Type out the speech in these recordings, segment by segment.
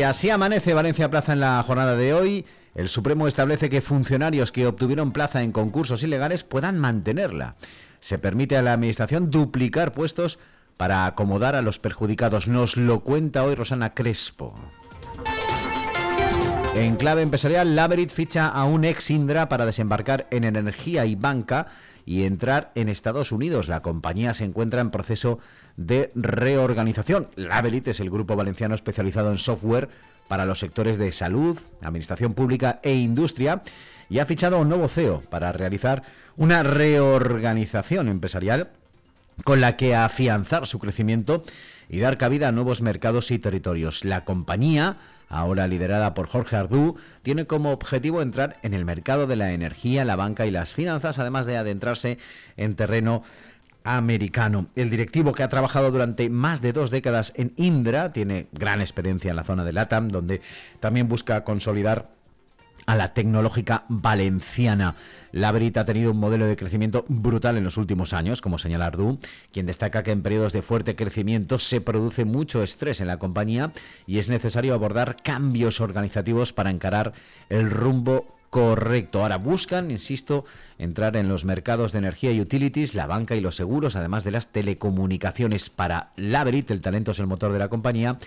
Y así amanece Valencia Plaza en la jornada de hoy. El Supremo establece que funcionarios que obtuvieron plaza en concursos ilegales puedan mantenerla. Se permite a la Administración duplicar puestos para acomodar a los perjudicados. Nos lo cuenta hoy Rosana Crespo. En clave empresarial, Laverit ficha a un ex Indra para desembarcar en energía y banca y entrar en Estados Unidos. La compañía se encuentra en proceso de reorganización. Laverit es el grupo valenciano especializado en software para los sectores de salud, administración pública e industria y ha fichado a un nuevo CEO para realizar una reorganización empresarial con la que afianzar su crecimiento y dar cabida a nuevos mercados y territorios. La compañía, ahora liderada por Jorge Ardú, tiene como objetivo entrar en el mercado de la energía, la banca y las finanzas, además de adentrarse en terreno americano. El directivo que ha trabajado durante más de dos décadas en Indra tiene gran experiencia en la zona de LATAM, donde también busca consolidar a la tecnológica valenciana. La Brita ha tenido un modelo de crecimiento brutal en los últimos años, como señala Ardu, quien destaca que en periodos de fuerte crecimiento se produce mucho estrés en la compañía y es necesario abordar cambios organizativos para encarar el rumbo correcto. Ahora buscan, insisto, entrar en los mercados de energía y utilities, la banca y los seguros, además de las telecomunicaciones. Para Labrit, el talento es el motor de la compañía,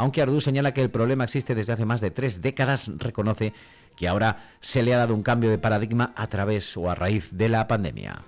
aunque Ardu señala que el problema existe desde hace más de tres décadas, reconoce que ahora se le ha dado un cambio de paradigma a través o a raíz de la pandemia.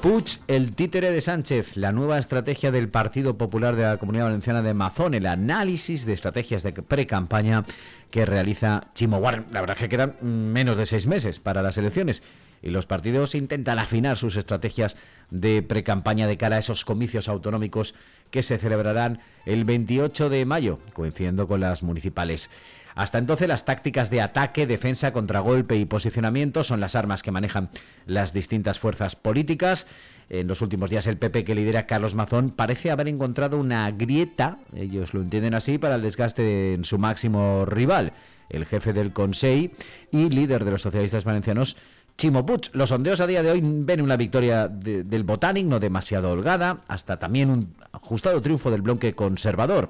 Puig, el títere de Sánchez, la nueva estrategia del Partido Popular de la Comunidad Valenciana de Mazón, el análisis de estrategias de pre-campaña que realiza Chimo Warren. La verdad es que quedan menos de seis meses para las elecciones y los partidos intentan afinar sus estrategias de pre-campaña de cara a esos comicios autonómicos que se celebrarán el 28 de mayo, coincidiendo con las municipales. Hasta entonces las tácticas de ataque, defensa, contragolpe y posicionamiento son las armas que manejan las distintas fuerzas políticas. En los últimos días el PP que lidera Carlos Mazón parece haber encontrado una grieta, ellos lo entienden así, para el desgaste en su máximo rival, el jefe del Consejo y líder de los socialistas valencianos, Chimo. Los sondeos a día de hoy ven una victoria del Botanic no demasiado holgada, hasta también un ajustado triunfo del bloque conservador.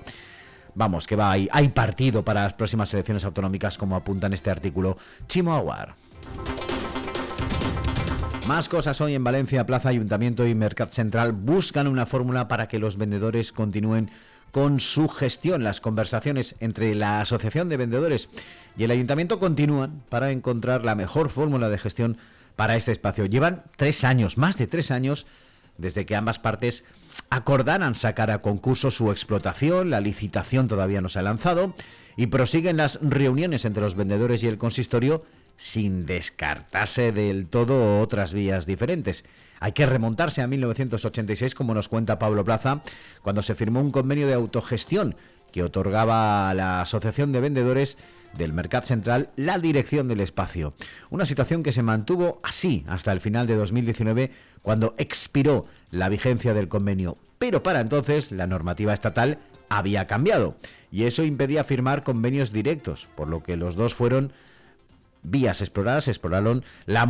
Vamos, que va, hay, hay partido para las próximas elecciones autonómicas, como apunta en este artículo Chimo Aguar. Más cosas hoy en Valencia, Plaza Ayuntamiento y Mercat Central buscan una fórmula para que los vendedores continúen con su gestión. Las conversaciones entre la Asociación de Vendedores y el Ayuntamiento continúan para encontrar la mejor fórmula de gestión para este espacio. Llevan tres años, más de tres años, desde que ambas partes acordaran sacar a concurso su explotación, la licitación todavía no se ha lanzado, y prosiguen las reuniones entre los vendedores y el consistorio sin descartarse del todo otras vías diferentes. Hay que remontarse a 1986, como nos cuenta Pablo Plaza, cuando se firmó un convenio de autogestión que otorgaba a la Asociación de Vendedores del Mercat Central la dirección del espacio. Una situación que se mantuvo así hasta el final de 2019, cuando expiró la vigencia del convenio. Pero para entonces la normativa estatal había cambiado y eso impedía firmar convenios directos, por lo que los dos fueron vías exploradas, exploraron la,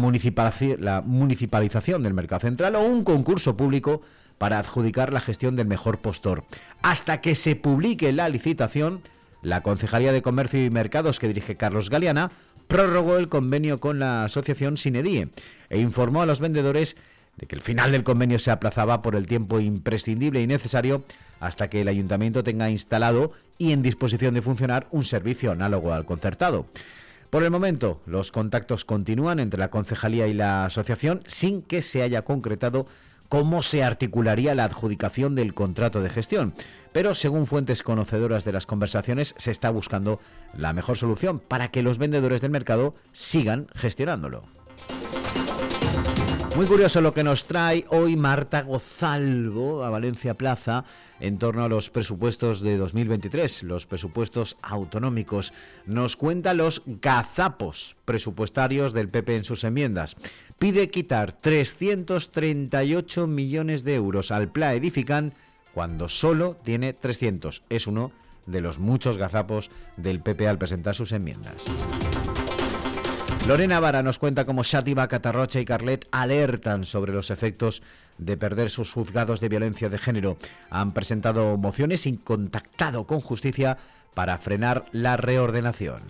la municipalización del mercado central o un concurso público para adjudicar la gestión del mejor postor. Hasta que se publique la licitación, la Concejalía de Comercio y Mercados que dirige Carlos Galeana prorrogó el convenio con la asociación Sinedie e informó a los vendedores de que el final del convenio se aplazaba por el tiempo imprescindible y necesario hasta que el ayuntamiento tenga instalado y en disposición de funcionar un servicio análogo al concertado. Por el momento, los contactos continúan entre la concejalía y la asociación sin que se haya concretado cómo se articularía la adjudicación del contrato de gestión. Pero según fuentes conocedoras de las conversaciones, se está buscando la mejor solución para que los vendedores del mercado sigan gestionándolo. Muy curioso lo que nos trae hoy Marta Gozalvo a Valencia Plaza en torno a los presupuestos de 2023, los presupuestos autonómicos. Nos cuenta los gazapos presupuestarios del PP en sus enmiendas. Pide quitar 338 millones de euros al PLA Edifican cuando solo tiene 300. Es uno de los muchos gazapos del PP al presentar sus enmiendas. Lorena Vara nos cuenta cómo Shativa, Catarrocha y Carlet alertan sobre los efectos de perder sus juzgados de violencia de género. Han presentado mociones y contactado con justicia para frenar la reordenación.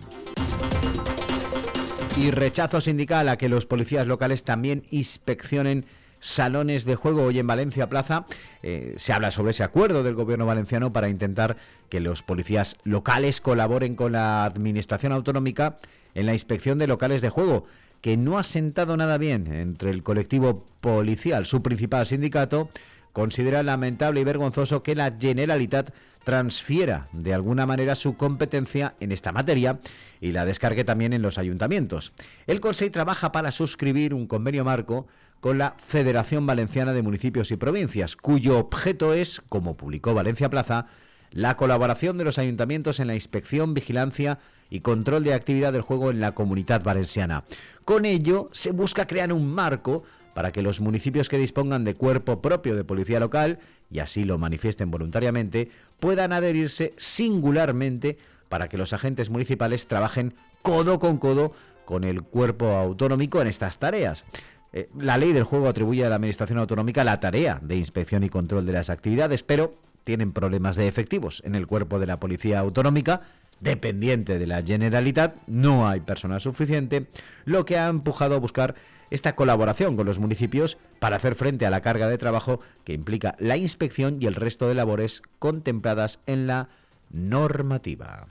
Y rechazo sindical a que los policías locales también inspeccionen salones de juego hoy en Valencia Plaza. Eh, se habla sobre ese acuerdo del gobierno valenciano para intentar que los policías locales colaboren con la administración autonómica en la inspección de locales de juego, que no ha sentado nada bien entre el colectivo policial, su principal sindicato, considera lamentable y vergonzoso que la Generalitat transfiera de alguna manera su competencia en esta materia y la descargue también en los ayuntamientos. El Consejo trabaja para suscribir un convenio marco con la Federación Valenciana de Municipios y Provincias, cuyo objeto es, como publicó Valencia Plaza, la colaboración de los ayuntamientos en la inspección, vigilancia y control de actividad del juego en la comunidad valenciana. Con ello se busca crear un marco para que los municipios que dispongan de cuerpo propio de policía local, y así lo manifiesten voluntariamente, puedan adherirse singularmente para que los agentes municipales trabajen codo con codo con el cuerpo autonómico en estas tareas. Eh, la ley del juego atribuye a la Administración Autonómica la tarea de inspección y control de las actividades, pero tienen problemas de efectivos en el cuerpo de la Policía Autonómica, dependiente de la Generalitat, no hay personal suficiente, lo que ha empujado a buscar esta colaboración con los municipios para hacer frente a la carga de trabajo que implica la inspección y el resto de labores contempladas en la normativa.